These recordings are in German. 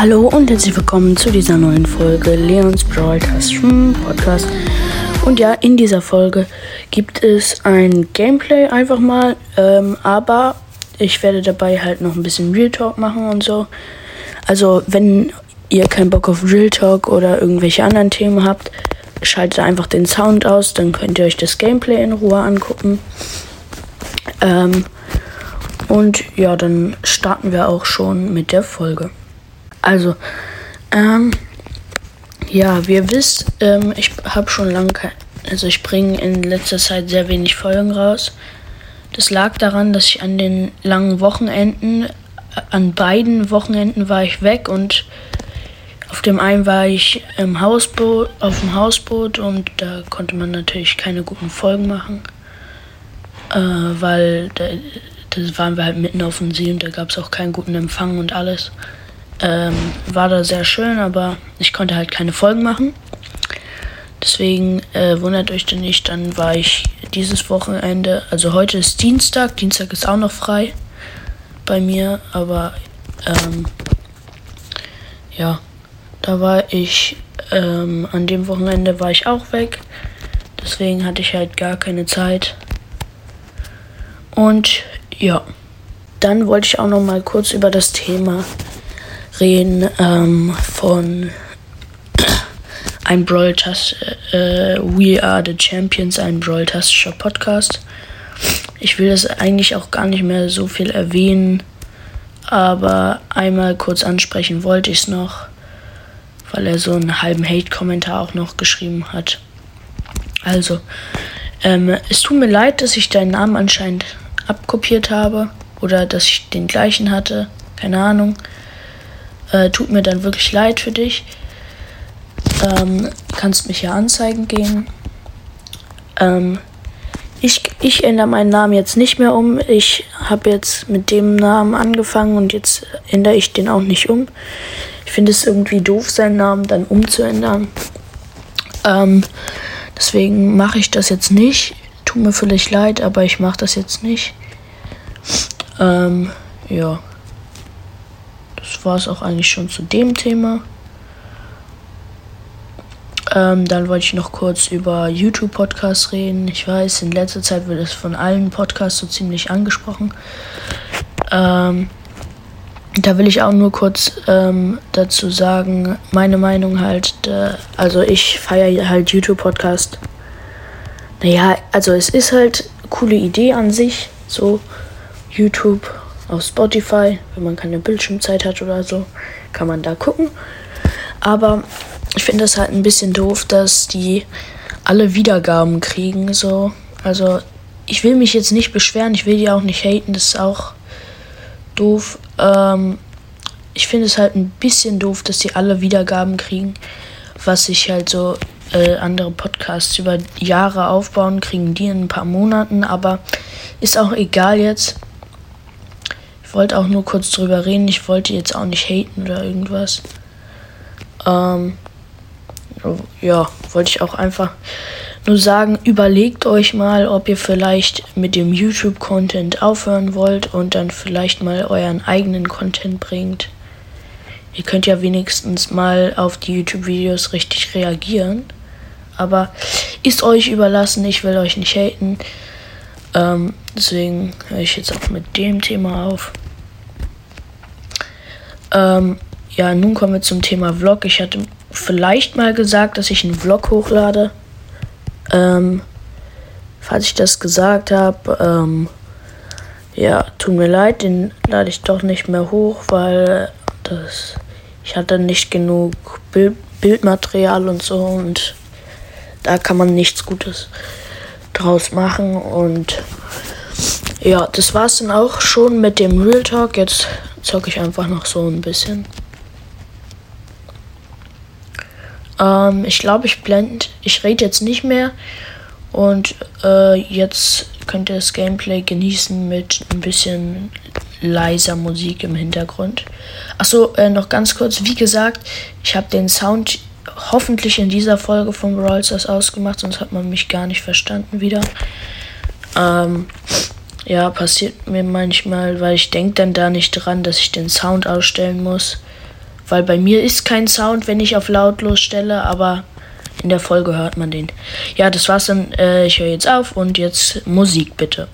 Hallo und herzlich willkommen zu dieser neuen Folge Leons Broadcast Podcast. Und ja, in dieser Folge gibt es ein Gameplay einfach mal, ähm, aber ich werde dabei halt noch ein bisschen Real Talk machen und so. Also, wenn ihr keinen Bock auf Real Talk oder irgendwelche anderen Themen habt, schaltet einfach den Sound aus, dann könnt ihr euch das Gameplay in Ruhe angucken. Ähm, und ja, dann starten wir auch schon mit der Folge. Also, ähm, ja, wie ihr wisst, ähm, ich habe schon lange, also ich bringe in letzter Zeit sehr wenig Folgen raus. Das lag daran, dass ich an den langen Wochenenden, an beiden Wochenenden war ich weg und auf dem einen war ich im Hausboot, auf dem Hausboot und da konnte man natürlich keine guten Folgen machen, äh, weil da, da waren wir halt mitten auf dem See und da gab es auch keinen guten Empfang und alles. Ähm, war da sehr schön, aber ich konnte halt keine Folgen machen. Deswegen äh, wundert euch denn nicht, dann war ich dieses Wochenende, also heute ist Dienstag, Dienstag ist auch noch frei bei mir, aber ähm, ja, da war ich, ähm, an dem Wochenende war ich auch weg, deswegen hatte ich halt gar keine Zeit. Und ja, dann wollte ich auch noch mal kurz über das Thema reden ähm, von ein Brawl äh, We Are the Champions, ein Brawl Podcast. Ich will das eigentlich auch gar nicht mehr so viel erwähnen, aber einmal kurz ansprechen wollte ich es noch, weil er so einen halben Hate-Kommentar auch noch geschrieben hat. Also, ähm, es tut mir leid, dass ich deinen Namen anscheinend abkopiert habe oder dass ich den gleichen hatte, keine Ahnung. Äh, tut mir dann wirklich leid für dich. Ähm, kannst mich ja anzeigen gehen. Ähm, ich, ich ändere meinen Namen jetzt nicht mehr um. Ich habe jetzt mit dem Namen angefangen und jetzt ändere ich den auch nicht um. Ich finde es irgendwie doof, seinen Namen dann umzuändern. Ähm, deswegen mache ich das jetzt nicht. Tut mir vielleicht leid, aber ich mache das jetzt nicht. Ähm, ja das war es auch eigentlich schon zu dem Thema. Ähm, dann wollte ich noch kurz über YouTube-Podcasts reden. Ich weiß, in letzter Zeit wird es von allen Podcasts so ziemlich angesprochen. Ähm, da will ich auch nur kurz ähm, dazu sagen, meine Meinung halt, äh, also ich feiere halt YouTube-Podcast. Naja, also es ist halt eine coole Idee an sich, so YouTube auf Spotify, wenn man keine Bildschirmzeit hat oder so, kann man da gucken. Aber ich finde es halt ein bisschen doof, dass die alle Wiedergaben kriegen. So. Also ich will mich jetzt nicht beschweren, ich will die auch nicht haten, das ist auch doof. Ähm, ich finde es halt ein bisschen doof, dass die alle Wiedergaben kriegen, was sich halt so äh, andere Podcasts über Jahre aufbauen, kriegen die in ein paar Monaten, aber ist auch egal jetzt. Ich wollte auch nur kurz drüber reden. Ich wollte jetzt auch nicht haten oder irgendwas. Ähm, ja, wollte ich auch einfach nur sagen, überlegt euch mal, ob ihr vielleicht mit dem YouTube-Content aufhören wollt und dann vielleicht mal euren eigenen Content bringt. Ihr könnt ja wenigstens mal auf die YouTube-Videos richtig reagieren. Aber ist euch überlassen, ich will euch nicht haten. Ähm, deswegen höre ich jetzt auch mit dem Thema auf. Ähm, ja, nun kommen wir zum Thema Vlog. Ich hatte vielleicht mal gesagt, dass ich einen Vlog hochlade. Ähm, falls ich das gesagt habe, ähm, ja, tut mir leid, den lade ich doch nicht mehr hoch, weil das, ich hatte nicht genug Bild, Bildmaterial und so und da kann man nichts Gutes draus machen und ja, das war's dann auch schon mit dem Real Talk. Jetzt zocke ich einfach noch so ein bisschen. Ähm, ich glaube, ich blende, ich rede jetzt nicht mehr. Und äh, jetzt könnt ihr das Gameplay genießen mit ein bisschen leiser Musik im Hintergrund. Achso, äh, noch ganz kurz. Wie gesagt, ich habe den Sound hoffentlich in dieser Folge von Brawl ausgemacht, sonst hat man mich gar nicht verstanden wieder. Ähm, ja, passiert mir manchmal, weil ich denke dann da nicht dran, dass ich den Sound ausstellen muss. weil bei mir ist kein Sound, wenn ich auf lautlos stelle, aber in der Folge hört man den. Ja, das war's dann. Äh, ich höre jetzt auf und jetzt Musik bitte.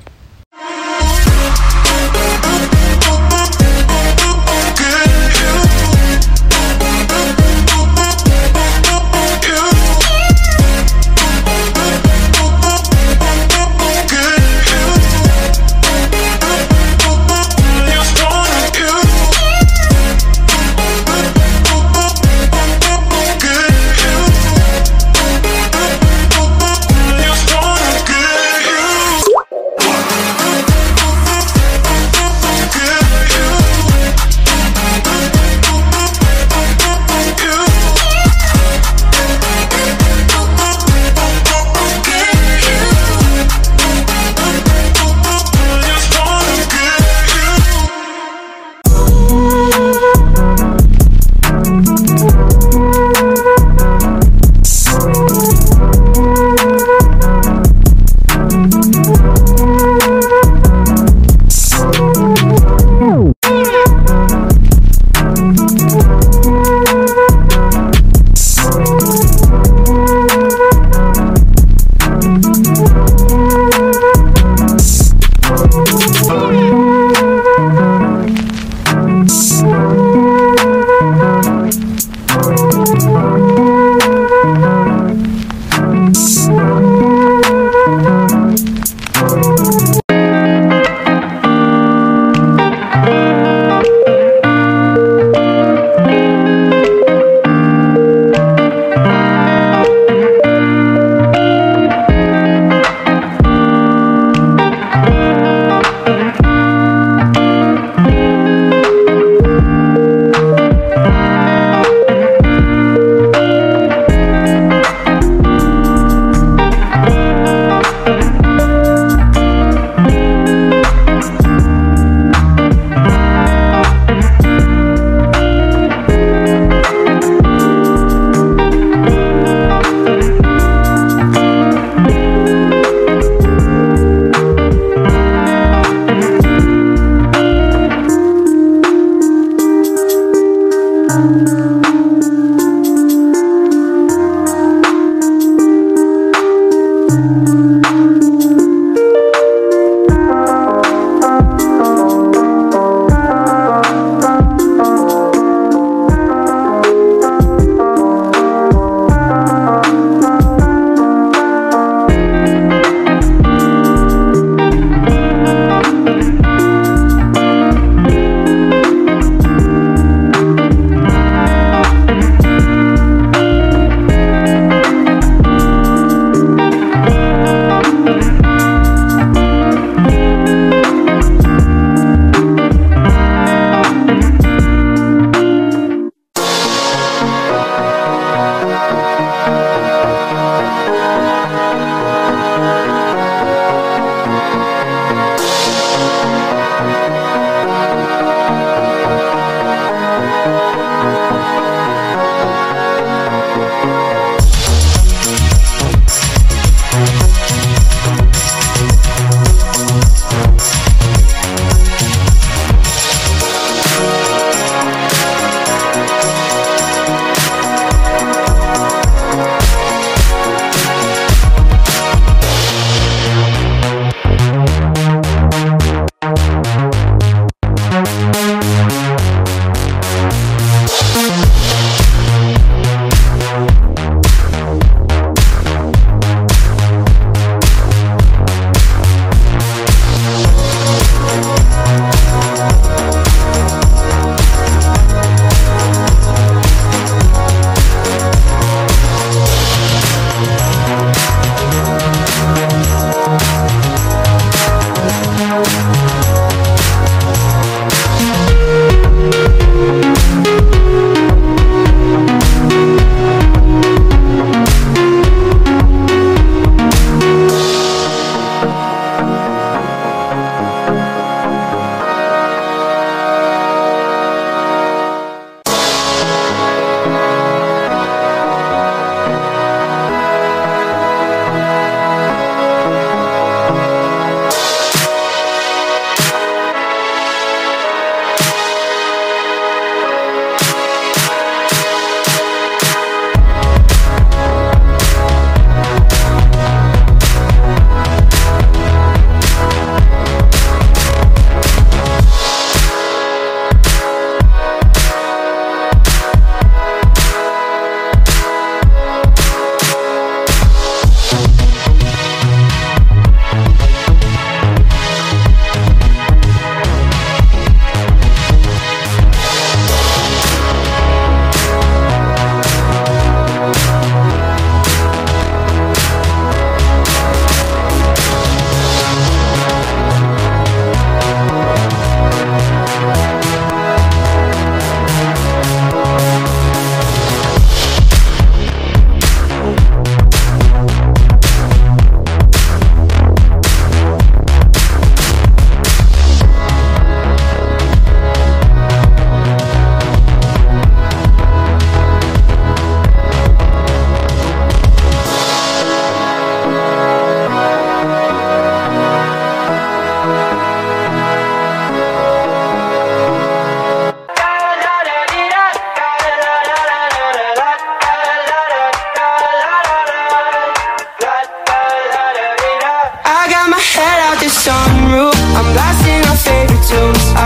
sunroof. I'm blasting our favorite tunes.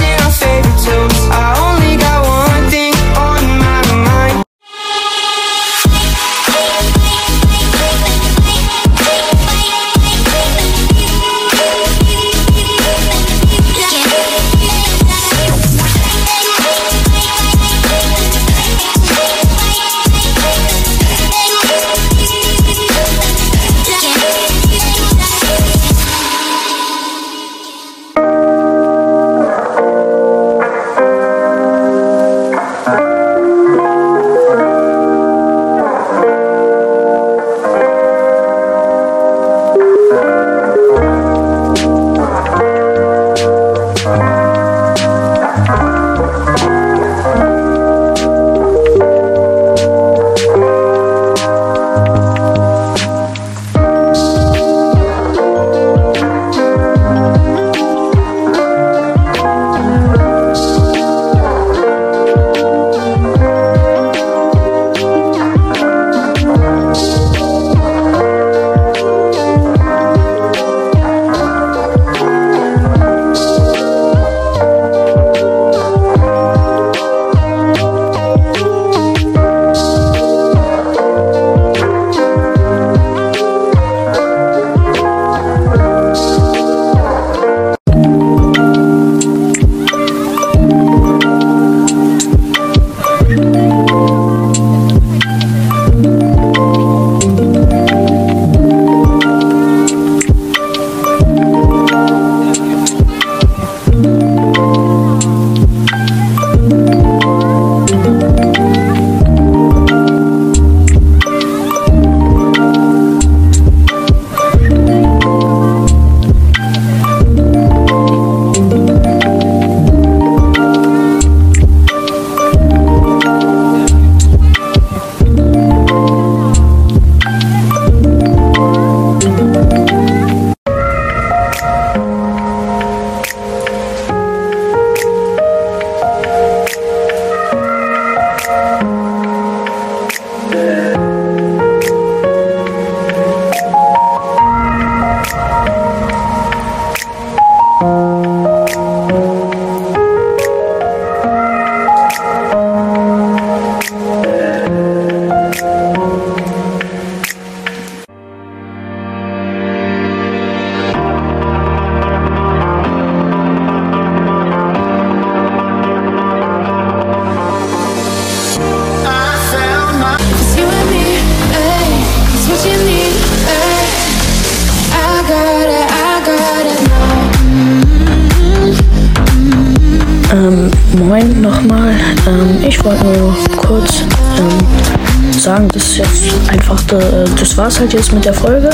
kurz ähm, sagen, das ist jetzt einfach, de, das war's halt jetzt mit der Folge.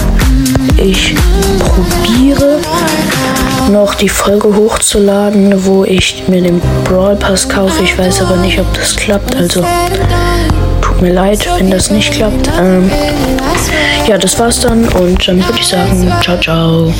Ich probiere noch die Folge hochzuladen, wo ich mir den Brawl Pass kaufe. Ich weiß aber nicht, ob das klappt. Also tut mir leid, wenn das nicht klappt. Ähm, ja, das war's dann und dann würde ich sagen, ciao, ciao.